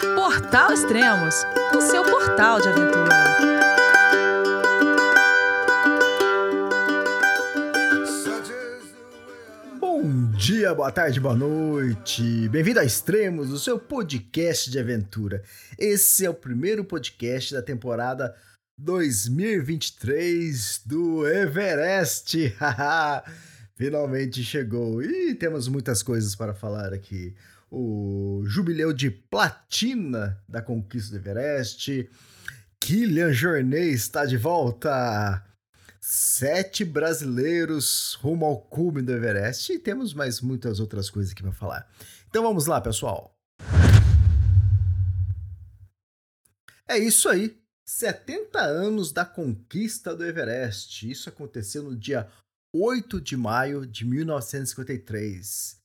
Portal Extremos, o seu portal de aventura. Bom dia, boa tarde, boa noite. Bem-vindo a Extremos, o seu podcast de aventura. Esse é o primeiro podcast da temporada 2023 do Everest. Finalmente chegou e temos muitas coisas para falar aqui. O jubileu de platina da conquista do Everest. Kylian Jornet está de volta. Sete brasileiros rumo ao cume do Everest. E temos mais muitas outras coisas aqui para falar. Então vamos lá, pessoal. É isso aí. 70 anos da conquista do Everest. Isso aconteceu no dia 8 de maio de 1953,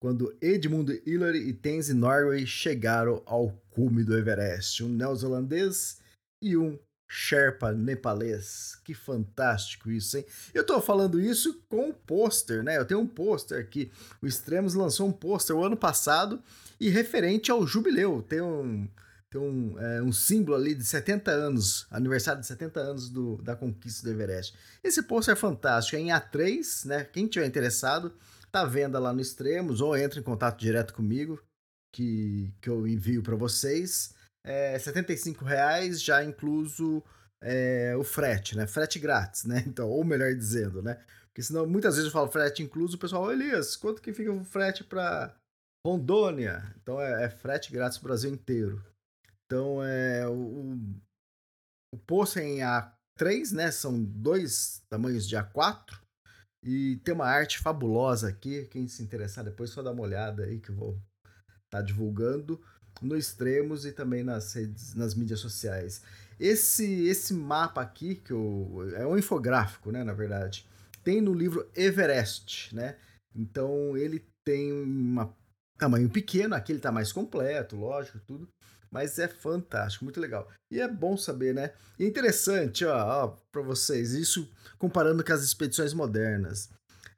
quando Edmund Hillary e Tenzin Norway chegaram ao cume do Everest, um neozelandês e um Sherpa nepalês. Que fantástico isso, hein? Eu tô falando isso com um pôster, né? Eu tenho um pôster aqui. O Extremos lançou um pôster o ano passado e referente ao jubileu. Tem um tem um, é, um símbolo ali de 70 anos, aniversário de 70 anos do, da conquista do Everest. Esse pôster é fantástico, é em A3, né? Quem tiver interessado, tá à venda lá no Extremos ou entra em contato direto comigo, que, que eu envio para vocês. É 75 reais, já incluso é, o frete, né? Frete grátis, né? Então, ou melhor dizendo, né? Porque senão muitas vezes eu falo frete incluso, o pessoal, Elias, quanto que fica o frete para Rondônia? Então é, é frete grátis pro Brasil inteiro. Então, é, o, o poço é em A3, né? São dois tamanhos de A4. E tem uma arte fabulosa aqui. Quem se interessar depois, só dá uma olhada aí que eu vou estar tá divulgando no Extremos e também nas redes, nas mídias sociais. Esse esse mapa aqui que eu, é um infográfico, né, na verdade. Tem no livro Everest, né? Então ele tem um tamanho pequeno, aqui ele tá mais completo, lógico, tudo. Mas é fantástico, muito legal. E é bom saber, né? E é interessante, ó, ó para vocês, isso comparando com as expedições modernas.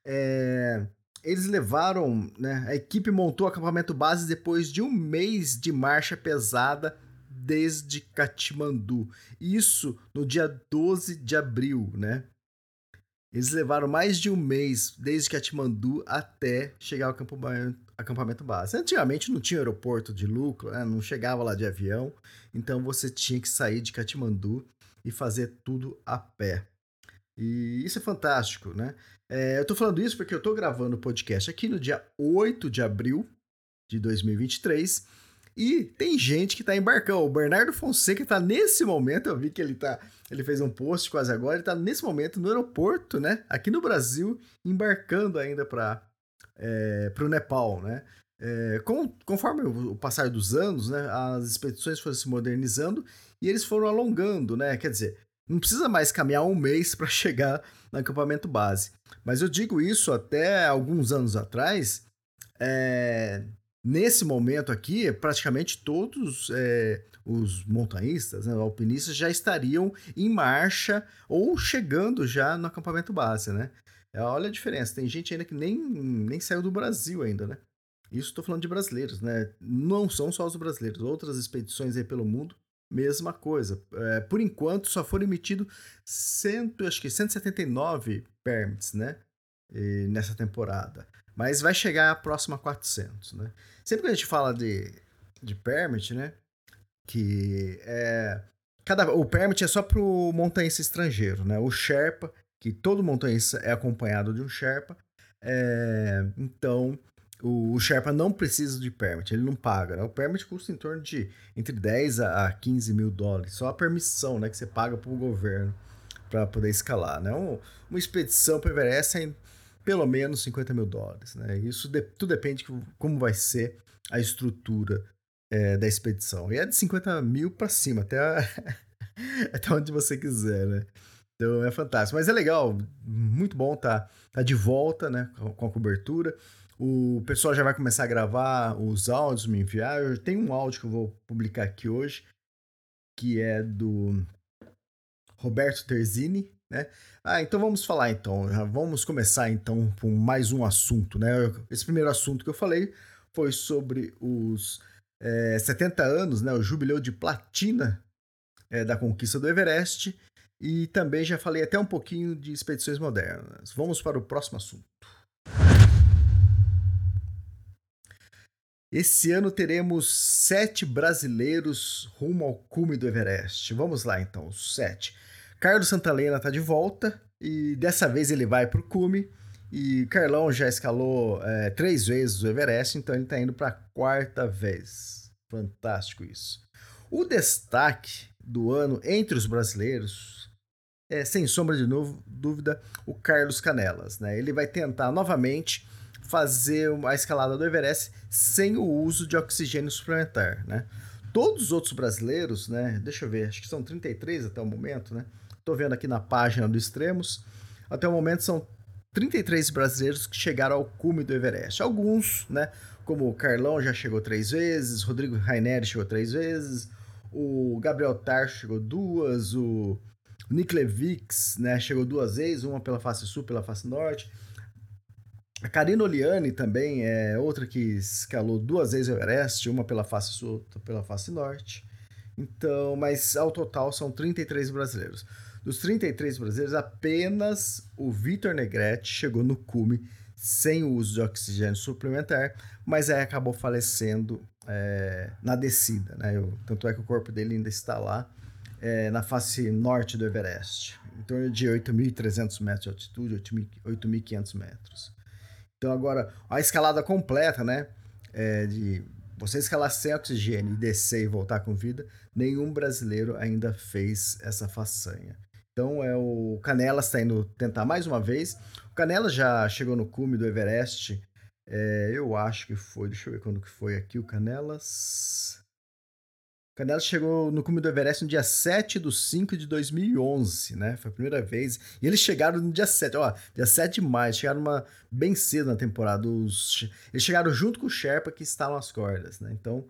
É, eles levaram, né? A equipe montou o acampamento base depois de um mês de marcha pesada desde Katmandu. Isso no dia 12 de abril, né? Eles levaram mais de um mês desde Katmandu até chegar ao acampamento, acampamento base. Antigamente não tinha aeroporto de lucro, né? não chegava lá de avião, então você tinha que sair de Katmandu e fazer tudo a pé. E isso é fantástico, né? É, eu tô falando isso porque eu tô gravando o podcast aqui no dia 8 de abril de 2023 e tem gente que tá embarcando. O Bernardo Fonseca tá nesse momento, eu vi que ele tá, ele fez um post quase agora, ele tá nesse momento no aeroporto, né, aqui no Brasil, embarcando ainda para é, para o Nepal, né? É, com, conforme o, passar dos anos, né, as expedições foram se modernizando e eles foram alongando, né? Quer dizer, não precisa mais caminhar um mês para chegar no acampamento base. Mas eu digo isso até alguns anos atrás. É, nesse momento aqui, praticamente todos é, os montanhistas, né, alpinistas já estariam em marcha ou chegando já no acampamento base, né? É, olha a diferença. Tem gente ainda que nem, nem saiu do Brasil ainda, né? Isso estou falando de brasileiros, né? Não são só os brasileiros. Outras expedições aí pelo mundo, mesma coisa. É, por enquanto, só foram emitidos cento, acho que 179 permits, né? E, nessa temporada. Mas vai chegar a próxima a 400, né? Sempre que a gente fala de, de permit, né? Que é... Cada, o permit é só para o montanhista estrangeiro, né? O Sherpa que todo montanhista é acompanhado de um Sherpa. É, então, o, o, Sherpa não precisa de permit, ele não paga. Né? O permit custa em torno de entre 10 a 15 mil dólares. Só a permissão né, que você paga para o governo para poder escalar. Né? Um, uma expedição para Everest é pelo menos 50 mil dólares. Né? Isso de, tudo depende de como vai ser a estrutura é, da expedição. E é de 50 mil para cima, até, a, até onde você quiser. Né? Então é fantástico. Mas é legal, muito bom tá, tá de volta, né? Com a cobertura. O pessoal já vai começar a gravar os áudios, me enviar. Eu tenho um áudio que eu vou publicar aqui hoje, que é do Roberto Terzini, né? Ah, então vamos falar então. Vamos começar então com mais um assunto, né? Esse primeiro assunto que eu falei foi sobre os é, 70 anos, né, o jubileu de platina é, da conquista do Everest. E também já falei até um pouquinho de expedições modernas. Vamos para o próximo assunto. Esse ano teremos sete brasileiros rumo ao cume do Everest. Vamos lá então, sete. Carlos Santalena está de volta e dessa vez ele vai para o cume. E Carlão já escalou é, três vezes o Everest, então ele está indo para a quarta vez. Fantástico isso. O destaque do ano entre os brasileiros é, sem sombra de novo, dúvida, o Carlos Canelas. Né? Ele vai tentar novamente fazer a escalada do Everest sem o uso de oxigênio suplementar. Né? Todos os outros brasileiros, né? deixa eu ver, acho que são 33 até o momento, né? Estou vendo aqui na página do Extremos. Até o momento são 33 brasileiros que chegaram ao cume do Everest. Alguns, né? Como o Carlão já chegou três vezes, Rodrigo Raineri chegou três vezes, o Gabriel Tar chegou duas, o Levix, né, chegou duas vezes, uma pela face sul, pela face norte. A Karina Oliani também é outra que escalou duas vezes o Everest, uma pela face sul, outra pela face norte. Então, mas ao total são 33 brasileiros. Dos 33 brasileiros, apenas o Vitor Negrete chegou no cume sem o uso de oxigênio suplementar, mas aí acabou falecendo é, na descida. Né? Eu, tanto é que o corpo dele ainda está lá é, na face norte do Everest, em torno de 8.300 metros de altitude, 8.500 metros. Então agora, a escalada completa, né, é de você escalar sem oxigênio e descer e voltar com vida, nenhum brasileiro ainda fez essa façanha. Então é o Canelas está indo tentar mais uma vez. O Canelas já chegou no cume do Everest. É, eu acho que foi, deixa eu ver quando que foi aqui o Canelas. Canelas chegou no cume do Everest no dia 7 de 5 de 2011, né? Foi a primeira vez. E eles chegaram no dia 7, ó, dia 7 de maio, chegaram uma, bem cedo na temporada. Os, eles chegaram junto com o Sherpa que estavam as cordas, né? Então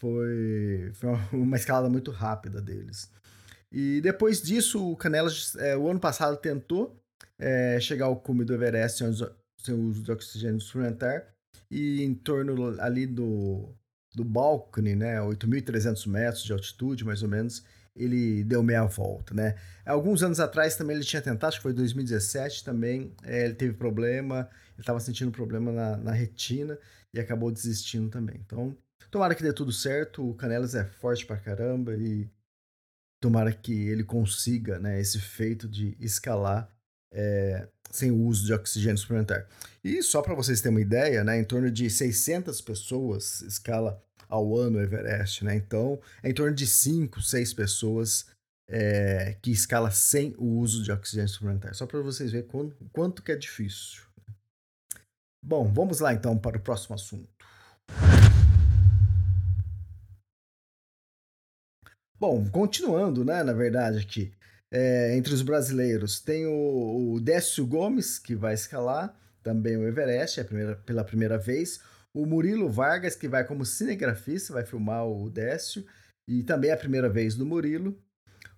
foi, foi uma, uma escalada muito rápida deles. E depois disso, o Canelas, é, o ano passado, tentou é, chegar ao cume do Everest sem, sem o uso de oxigênio suplementar. E em torno ali do do balcone, né, 8.300 metros de altitude, mais ou menos, ele deu meia volta, né? Alguns anos atrás também ele tinha tentado, acho que foi 2017 também, é, ele teve problema, ele estava sentindo problema na, na, retina e acabou desistindo também. Então, tomara que dê tudo certo, o Canelas é forte pra caramba e tomara que ele consiga, né, esse feito de escalar é, sem o uso de oxigênio suplementar. E só para vocês terem uma ideia, né, em torno de 600 pessoas escala ao ano Everest, né? Então, é em torno de 5, 6 pessoas é, que escala sem o uso de oxigênio suplementar. Só para vocês verem quanto, quanto que é difícil. Bom, vamos lá então para o próximo assunto. Bom, continuando, né, na verdade, aqui, é, entre os brasileiros, tem o, o Décio Gomes, que vai escalar também o Everest, é primeira, pela primeira vez. O Murilo Vargas, que vai como cinegrafista, vai filmar o Décio, e também é a primeira vez do Murilo.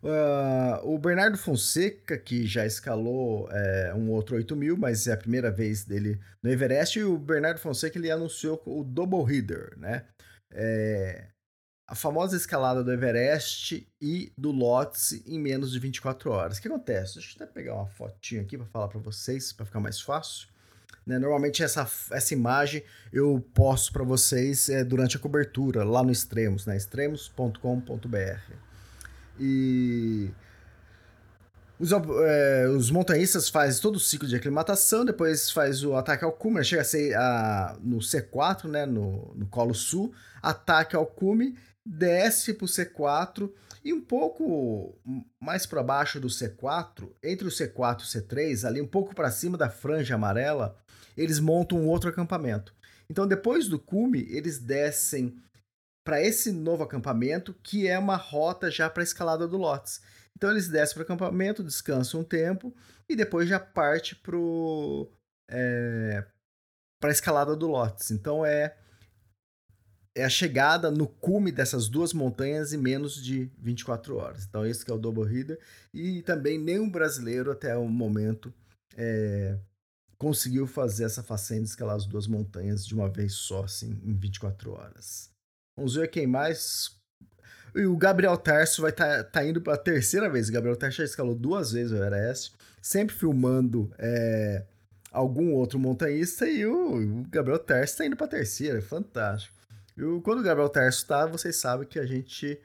Uh, o Bernardo Fonseca, que já escalou é, um outro 8 mil, mas é a primeira vez dele no Everest, e o Bernardo Fonseca ele anunciou o Double Header, né? É, a famosa escalada do Everest e do Lhotse em menos de 24 horas. O que acontece? Deixa eu até pegar uma fotinha aqui para falar para vocês, para ficar mais fácil. Né? Normalmente essa, essa imagem eu posto para vocês é, durante a cobertura, lá no Extremos, né? extremos.com.br. E os, é, os montanhistas fazem todo o ciclo de aclimatação, depois faz o ataque ao cume, chega a ser a, no C4, né, no, no Colo Sul, ataque ao cume, desce para o C4 e um pouco mais para baixo do C4, entre o C4 e o C3, ali um pouco para cima da franja amarela, eles montam um outro acampamento. Então, depois do cume, eles descem para esse novo acampamento, que é uma rota já para a escalada do Lotes. Então, eles descem para o acampamento, descansam um tempo e depois já parte para é, a escalada do Lotes. Então, é é a chegada no cume dessas duas montanhas em menos de 24 horas. Então, esse é o Double. E também nenhum brasileiro até o momento é, conseguiu fazer essa façanha de escalar as duas montanhas de uma vez só, assim, em 24 horas. Vamos ver quem mais. E o Gabriel Tarso vai estar tá, tá indo para a terceira vez. O Gabriel Tarso já escalou duas vezes o Everest, sempre filmando é, algum outro montanhista e o, o Gabriel Tarso está indo para a terceira. É fantástico. E o, quando o Gabriel Tarso está, vocês sabem que a gente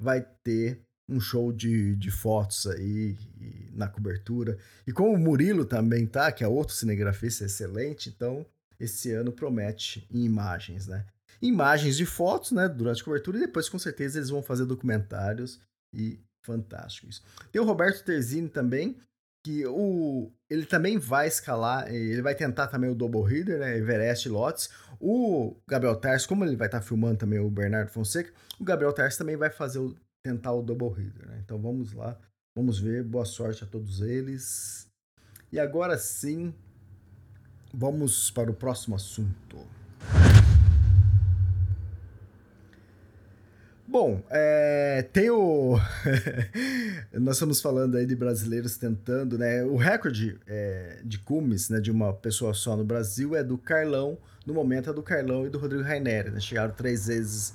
vai ter um show de, de fotos aí na cobertura. E com o Murilo também tá, que é outro cinegrafista excelente, então esse ano promete em imagens, né? Imagens de fotos, né, durante a cobertura, e depois com certeza eles vão fazer documentários e fantásticos. Tem o Roberto Terzini também, que o, ele também vai escalar, ele vai tentar também o Double Header, né, Everest Lotes. O Gabriel Tarso, como ele vai estar tá filmando também o Bernardo Fonseca, o Gabriel Tarso também vai fazer o, tentar o Double Header, né? Então vamos lá, vamos ver, boa sorte a todos eles. E agora sim, vamos para o próximo assunto. Bom, é, tem o. Nós estamos falando aí de brasileiros tentando, né? O recorde é, de cumes, né, de uma pessoa só no Brasil é do Carlão, no momento é do Carlão e do Rodrigo Raineri, né? Chegaram três vezes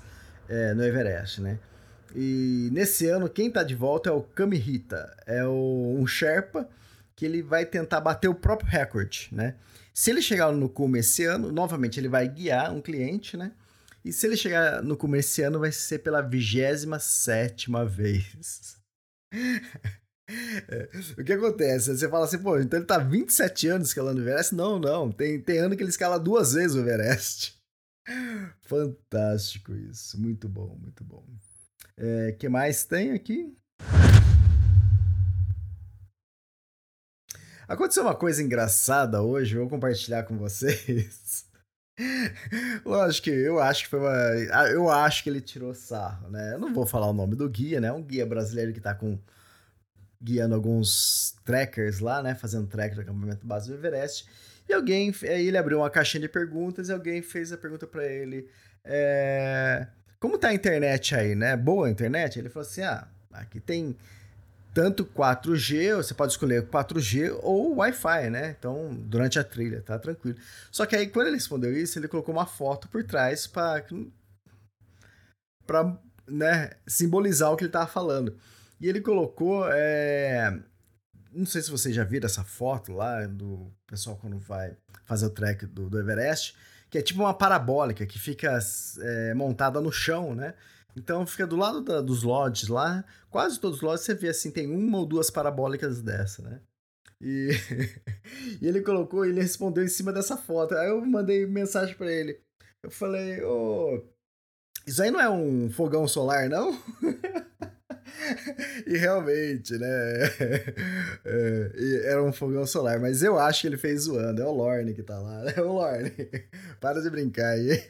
é, no Everest, né? E nesse ano, quem tá de volta é o Kamihita, é o, um Sherpa que ele vai tentar bater o próprio recorde, né? Se ele chegar no cume esse ano, novamente ele vai guiar um cliente, né? E se ele chegar no comerciano, vai ser pela 27 vez. O que acontece? Você fala assim, pô, então ele tá 27 anos escalando o Everest? Não, não. Tem, tem ano que ele escala duas vezes o Everest. Fantástico isso. Muito bom, muito bom. É, que mais tem aqui? Aconteceu uma coisa engraçada hoje, vou compartilhar com vocês. Lógico que eu acho que foi uma. Ah, eu acho que ele tirou sarro, né? Eu não vou falar o nome do guia, né? Um guia brasileiro que tá com. guiando alguns trackers lá, né? Fazendo track do acampamento base do Everest. E alguém. Aí ele abriu uma caixinha de perguntas e alguém fez a pergunta para ele. É, como tá a internet aí, né? Boa a internet? Ele falou assim: ah, aqui tem tanto 4G, você pode escolher 4G ou Wi-Fi, né? Então, durante a trilha, tá tranquilo. Só que aí, quando ele respondeu isso, ele colocou uma foto por trás para para né, simbolizar o que ele tava falando. E ele colocou, é... não sei se vocês já viram essa foto lá do pessoal quando vai fazer o trek do, do Everest, que é tipo uma parabólica que fica é, montada no chão, né? Então fica do lado da, dos lodges lá, quase todos os lodges você vê assim, tem uma ou duas parabólicas dessa, né? E, e ele colocou, ele respondeu em cima dessa foto. Aí eu mandei mensagem para ele. Eu falei, ô, oh, isso aí não é um fogão solar, não? e realmente, né? É, era um fogão solar, mas eu acho que ele fez zoando. É o Lorne que tá lá. É o Lorne. Para de brincar aí.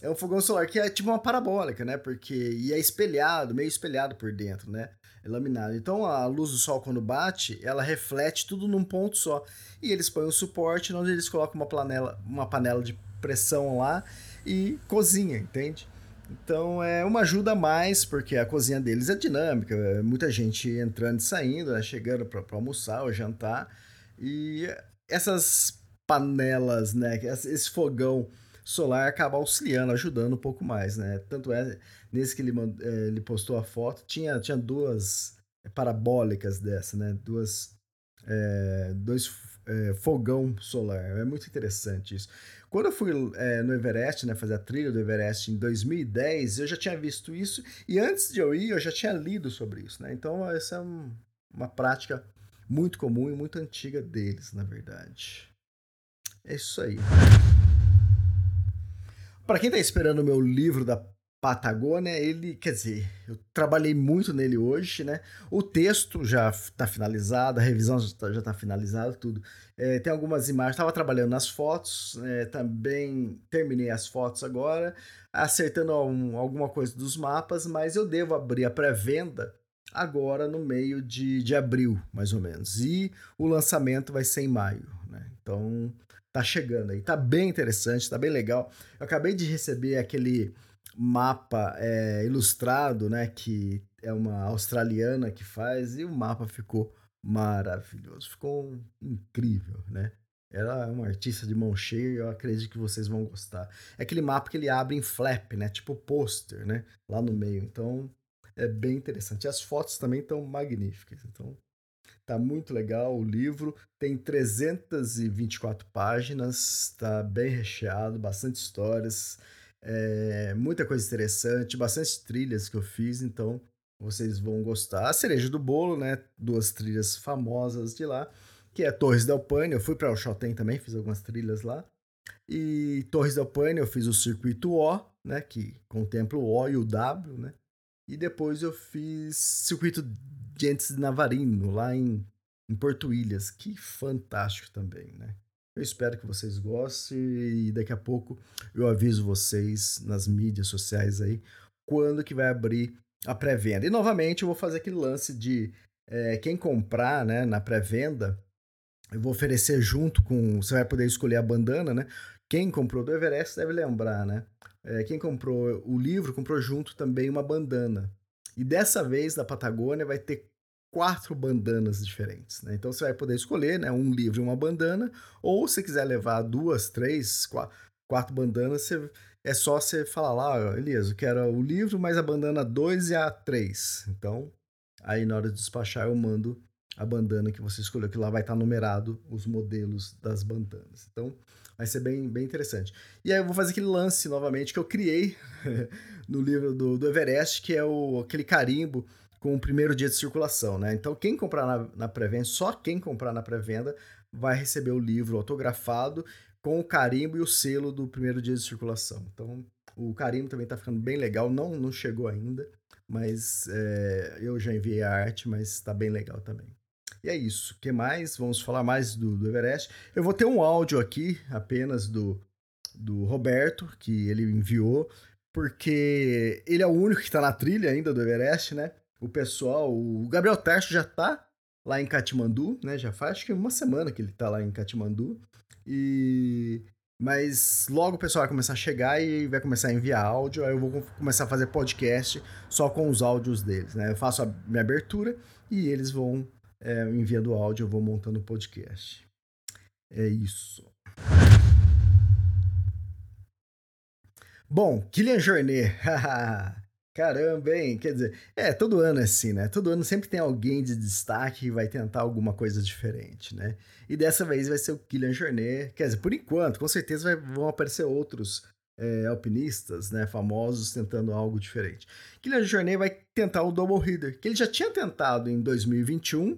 É um fogão solar que é tipo uma parabólica, né? Porque e é espelhado, meio espelhado por dentro, né? É laminado. Então a luz do sol quando bate, ela reflete tudo num ponto só. E eles põem um suporte onde eles colocam uma panela, uma panela de pressão lá e cozinha, entende? Então é uma ajuda a mais, porque a cozinha deles é dinâmica, é muita gente entrando e saindo, né? chegando para almoçar ou jantar. E essas panelas, né? Esse fogão solar acaba auxiliando, ajudando um pouco mais, né? Tanto é, nesse que ele, é, ele postou a foto, tinha, tinha duas parabólicas dessa, né? Duas, é, dois é, fogão solar. É muito interessante isso. Quando eu fui é, no Everest, né, fazer a trilha do Everest em 2010, eu já tinha visto isso e antes de eu ir, eu já tinha lido sobre isso, né? Então essa é um, uma prática muito comum e muito antiga deles, na verdade. É isso aí. Para quem tá esperando o meu livro da Patagônia, ele, quer dizer, eu trabalhei muito nele hoje, né? O texto já está finalizado, a revisão já está tá finalizada, tudo. É, tem algumas imagens, estava trabalhando nas fotos, é, também terminei as fotos agora, acertando um, alguma coisa dos mapas, mas eu devo abrir a pré-venda agora no meio de, de abril, mais ou menos. E o lançamento vai ser em maio, né? Então, tá chegando aí. Tá bem interessante, tá bem legal. Eu acabei de receber aquele mapa é, ilustrado, né? Que é uma australiana que faz, e o mapa ficou maravilhoso, ficou incrível, né? Ela é uma artista de mão cheia e eu acredito que vocês vão gostar. É aquele mapa que ele abre em flap, né? Tipo pôster, né? Lá no meio. Então, é bem interessante. E as fotos também estão magníficas. Então, tá muito legal o livro. Tem 324 páginas, tá bem recheado, bastante histórias, é, muita coisa interessante, bastante trilhas que eu fiz. Então, vocês vão gostar. A cereja do bolo, né? Duas trilhas famosas de lá, que é Torres del Paine. Eu fui para o Chotem também, fiz algumas trilhas lá. E Torres del Paine eu fiz o circuito O, né? Que contempla o O e o W, né? E depois eu fiz circuito Gentes de Navarino, lá em, em Porto Ilhas. Que fantástico também, né? Eu espero que vocês gostem e daqui a pouco eu aviso vocês nas mídias sociais aí quando que vai abrir a pré-venda. E novamente eu vou fazer aquele lance de é, quem comprar né, na pré-venda, eu vou oferecer junto com. Você vai poder escolher a bandana, né? Quem comprou do Everest deve lembrar, né? É, quem comprou o livro comprou junto também uma bandana. E dessa vez, da Patagônia, vai ter quatro bandanas diferentes. Né? Então você vai poder escolher né, um livro e uma bandana, ou se quiser levar duas, três, quatro, quatro bandanas, você é só você falar lá, Elias, eu quero o livro, mais a bandana 2 e a 3. Então, aí na hora de despachar eu mando a bandana que você escolheu, que lá vai estar numerado os modelos das bandanas. Então, vai ser bem, bem interessante. E aí eu vou fazer aquele lance novamente que eu criei no livro do, do Everest, que é o, aquele carimbo com o primeiro dia de circulação, né? Então, quem comprar na, na pré-venda, só quem comprar na pré-venda vai receber o livro autografado com o carimbo e o selo do primeiro dia de circulação. Então, o carimbo também está ficando bem legal. Não, não chegou ainda, mas é, eu já enviei a arte, mas está bem legal também. E é isso. O que mais? Vamos falar mais do, do Everest. Eu vou ter um áudio aqui apenas do, do Roberto, que ele enviou, porque ele é o único que está na trilha ainda do Everest, né? O pessoal, o Gabriel Tercho já está lá em Katmandu, né? Já faz acho que uma semana que ele está lá em Katmandu. E mas logo o pessoal vai começar a chegar e vai começar a enviar áudio. Aí eu vou começar a fazer podcast só com os áudios deles, né? Eu faço a minha abertura e eles vão é, enviando áudio, eu vou montando o podcast. É isso. Bom, Kylian Jornet. Caramba, hein? Quer dizer, é, todo ano é assim, né? Todo ano sempre tem alguém de destaque que vai tentar alguma coisa diferente, né? E dessa vez vai ser o Kylian Jornet. Quer dizer, por enquanto, com certeza vai, vão aparecer outros é, alpinistas, né, famosos tentando algo diferente. Kylian Jornet vai tentar o Double Header, que ele já tinha tentado em 2021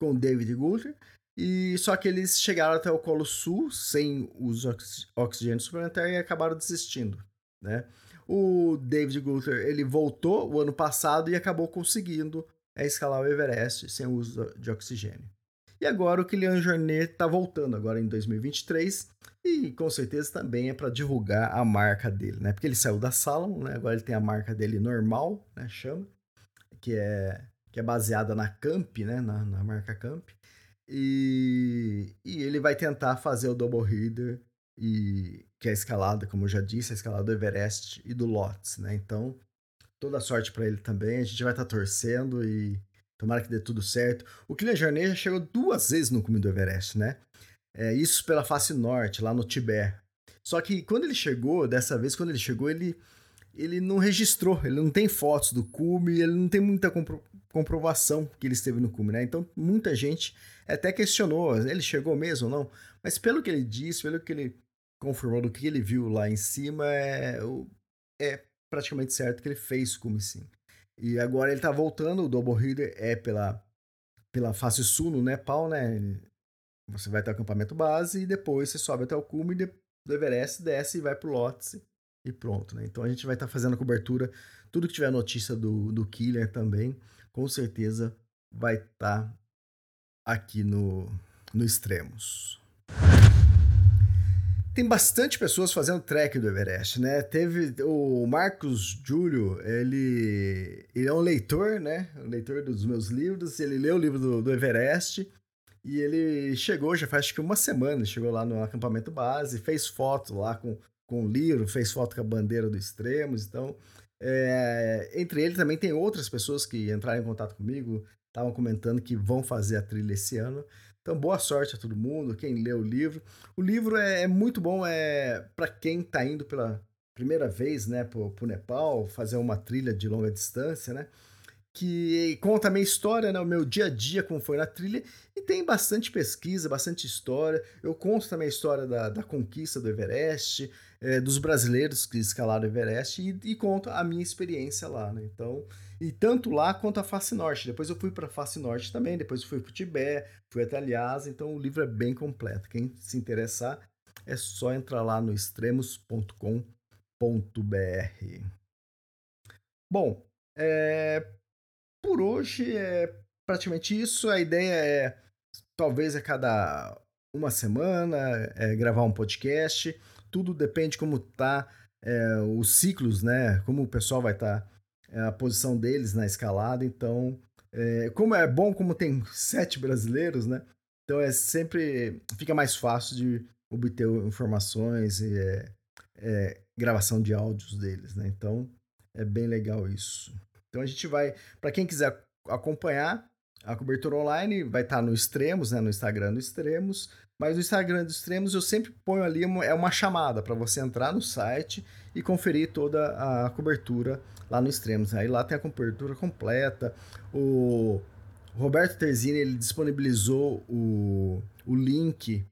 com David Goulter, e só que eles chegaram até o Colo Sul sem os ox oxigênio suplementar e acabaram desistindo, né? O David Gunther, ele voltou o ano passado e acabou conseguindo é, escalar o Everest sem uso de oxigênio. E agora o Kylian Jornet está voltando agora em 2023 e com certeza também é para divulgar a marca dele, né? Porque ele saiu da Salomon, né? Agora ele tem a marca dele normal, né? Chama, que é que é baseada na Camp, né? Na, na marca Camp. E, e ele vai tentar fazer o double header e que é a escalada, como eu já disse, a escalada do Everest e do Lotus, né? Então, toda sorte para ele também. A gente vai estar tá torcendo e tomara que dê tudo certo. O Kylian Jornet já chegou duas vezes no cume do Everest, né? É, isso pela face norte, lá no Tibete. Só que quando ele chegou, dessa vez, quando ele chegou, ele, ele não registrou, ele não tem fotos do cume, ele não tem muita compro comprovação que ele esteve no cume, né? Então, muita gente até questionou, ele chegou mesmo ou não? Mas pelo que ele disse, pelo que ele confirmando o que ele viu lá em cima, é, é praticamente certo que ele fez como sim. E agora ele tá voltando, o Double Header é pela, pela face sul no Nepal, né? Você vai até o acampamento base e depois você sobe até o cume do Everest, desce e vai pro Lhotse e pronto, né? Então a gente vai estar tá fazendo a cobertura, tudo que tiver notícia do, do Killer também, com certeza vai estar tá aqui no, no Extremos tem bastante pessoas fazendo trek do Everest, né? Teve o Marcos Júlio, ele, ele é um leitor, né? Um leitor dos meus livros. Ele leu o livro do, do Everest e ele chegou, já faz acho que uma semana, chegou lá no acampamento base, fez foto lá com, com o livro, fez foto com a bandeira do Extremos. Então, é, entre ele também tem outras pessoas que entraram em contato comigo, estavam comentando que vão fazer a trilha esse ano. Então, boa sorte a todo mundo, quem lê o livro. O livro é, é muito bom é para quem está indo pela primeira vez, né, para o Nepal, fazer uma trilha de longa distância, né? que conta a minha história, né, o meu dia a dia, como foi na trilha, e tem bastante pesquisa, bastante história. Eu conto também a história da, da conquista do Everest, é, dos brasileiros que escalaram o Everest, e, e, conto a minha experiência lá. Né? Então, e tanto lá quanto a Face Norte. Depois eu fui para a Face Norte também, depois eu fui para o Tibete, fui até Lhasa, então o livro é bem completo. Quem se interessar, é só entrar lá no extremos.com.br. Bom, é, por hoje é praticamente isso. A ideia é, talvez a cada uma semana, é, gravar um podcast. Tudo depende como tá é, os ciclos, né? Como o pessoal vai estar, tá, é, a posição deles na escalada. Então, é, como é bom, como tem sete brasileiros, né? Então é sempre fica mais fácil de obter informações e é, é, gravação de áudios deles, né? Então é bem legal isso. Então a gente vai, para quem quiser acompanhar a cobertura online, vai estar tá no Extremos, né, no Instagram do Extremos. Mas no Instagram do Extremos eu sempre ponho ali uma, é uma chamada para você entrar no site e conferir toda a cobertura lá no Extremos. Aí lá tem a cobertura completa. O Roberto Terzini ele disponibilizou o, o link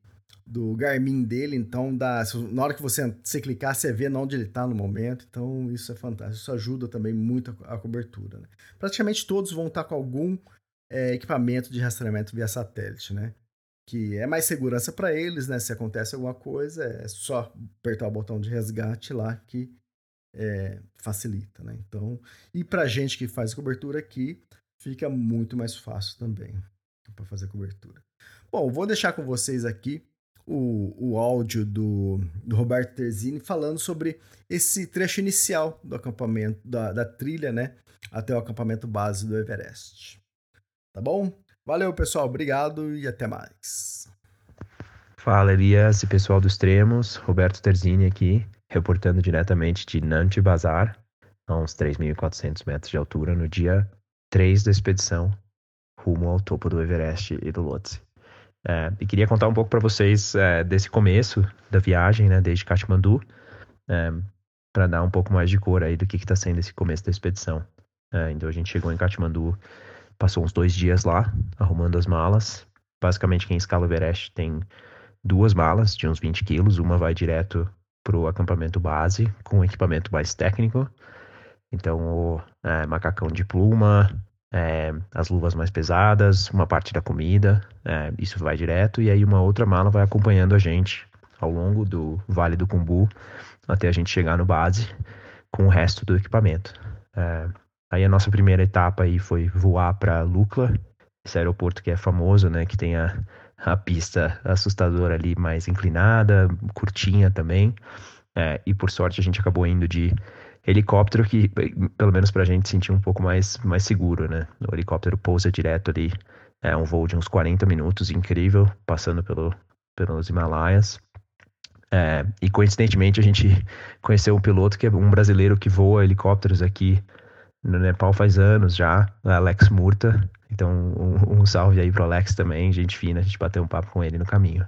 do Garmin dele, então dá, na hora que você, você clicar, você vê onde ele está no momento, então isso é fantástico, isso ajuda também muito a, a cobertura. Né? Praticamente todos vão estar com algum é, equipamento de rastreamento via satélite, né? Que é mais segurança para eles, né? Se acontece alguma coisa, é só apertar o botão de resgate lá que é, facilita, né? Então, e para gente que faz cobertura aqui, fica muito mais fácil também para fazer cobertura. Bom, vou deixar com vocês aqui o, o áudio do, do Roberto Terzini falando sobre esse trecho inicial do acampamento, da, da trilha, né? Até o acampamento base do Everest. Tá bom? Valeu, pessoal. Obrigado e até mais. Fala, Elias e pessoal do Extremos. Roberto Terzini aqui, reportando diretamente de Nantes Bazar, a uns 3.400 metros de altura, no dia 3 da expedição rumo ao topo do Everest e do Lhotse. É, e queria contar um pouco para vocês é, desse começo da viagem, né, desde Kathmandu, é, para dar um pouco mais de cor aí do que está sendo esse começo da expedição. É, então a gente chegou em Kathmandu, passou uns dois dias lá, arrumando as malas. Basicamente quem escala o Everest tem duas malas de uns 20 quilos, uma vai direto para o acampamento base, com equipamento mais técnico. Então o é, macacão de pluma, é, as luvas mais pesadas, uma parte da comida, é, isso vai direto, e aí uma outra mala vai acompanhando a gente ao longo do Vale do Cumbu até a gente chegar no base com o resto do equipamento. É, aí a nossa primeira etapa aí foi voar para Lukla, esse aeroporto que é famoso, né, que tem a, a pista assustadora ali mais inclinada, curtinha também, é, e por sorte a gente acabou indo de helicóptero que, pelo menos pra gente, sentir um pouco mais, mais seguro, né? O helicóptero pousa direto ali, é um voo de uns 40 minutos, incrível, passando pelo, pelos Himalaias. É, e coincidentemente a gente conheceu um piloto que é um brasileiro que voa helicópteros aqui no Nepal faz anos já, Alex Murta. Então, um, um salve aí pro Alex também, gente fina, a gente bateu um papo com ele no caminho.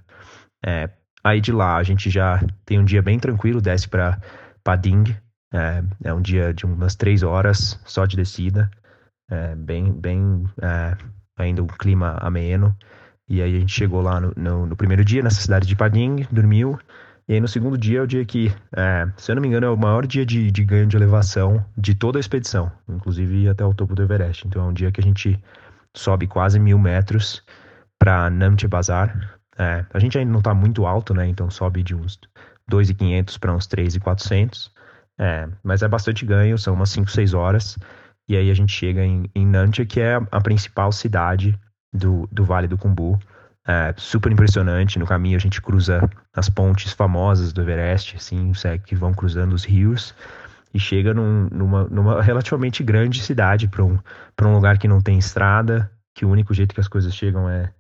É, aí de lá a gente já tem um dia bem tranquilo, desce para Pading, é, é um dia de umas três horas só de descida, é, bem, bem é, ainda um clima ameno. E aí a gente chegou lá no, no, no, primeiro dia, nessa cidade de Pading, dormiu. E aí no segundo dia é o dia que, é, se eu não me engano, é o maior dia de, de ganho de elevação de toda a expedição, inclusive até o topo do Everest. Então é um dia que a gente sobe quase mil metros para Namche Bazar. É, a gente ainda não está muito alto, né? Então sobe de uns 2.500 para uns 3.400. É, mas é bastante ganho, são umas 5, 6 horas. E aí a gente chega em, em Nantia, que é a principal cidade do, do Vale do Cumbu. É, super impressionante. No caminho a gente cruza as pontes famosas do Everest, assim, que vão cruzando os rios. E chega num, numa, numa relativamente grande cidade, para um, um lugar que não tem estrada, que o único jeito que as coisas chegam é,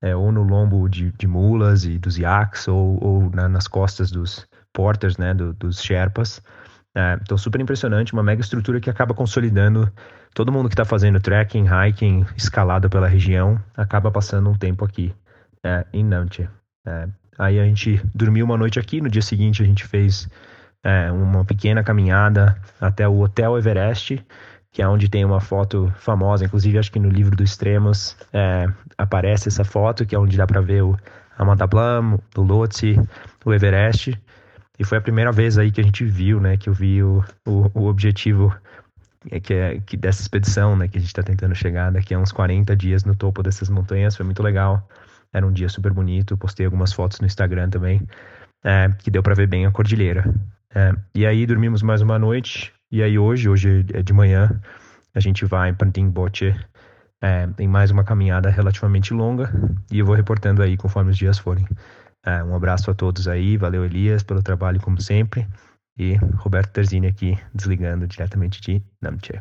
é ou no lombo de, de mulas e dos yaks, ou, ou na, nas costas dos porters, né, do, dos sherpas. É, então, super impressionante, uma mega estrutura que acaba consolidando todo mundo que está fazendo trekking, hiking, escalada pela região, acaba passando um tempo aqui. É, em Nantes. É, aí a gente dormiu uma noite aqui, no dia seguinte a gente fez é, uma pequena caminhada até o Hotel Everest, que é onde tem uma foto famosa, inclusive acho que no livro do Extremos é, aparece essa foto, que é onde dá para ver o Amanda Blanc, o Lhotse, o Everest. E foi a primeira vez aí que a gente viu, né, que eu vi o, o, o objetivo é que, é, que dessa expedição, né, que a gente está tentando chegar daqui a uns 40 dias no topo dessas montanhas, foi muito legal. Era um dia super bonito, postei algumas fotos no Instagram também, é, que deu para ver bem a cordilheira. É, e aí dormimos mais uma noite, e aí hoje, hoje é de manhã, a gente vai para Timboche, é, em mais uma caminhada relativamente longa, e eu vou reportando aí conforme os dias forem. Um abraço a todos aí, valeu Elias pelo trabalho como sempre. E Roberto Terzini aqui, desligando diretamente de Namche.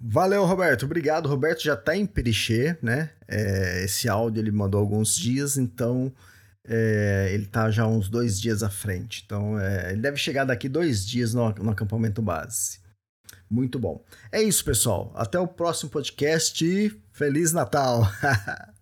Valeu, Roberto. Obrigado. Roberto já está em Perichê, né? É, esse áudio ele mandou alguns dias, então é, ele está já uns dois dias à frente. Então, é, ele deve chegar daqui dois dias no, no acampamento base. Muito bom. É isso, pessoal. Até o próximo podcast Feliz Natal!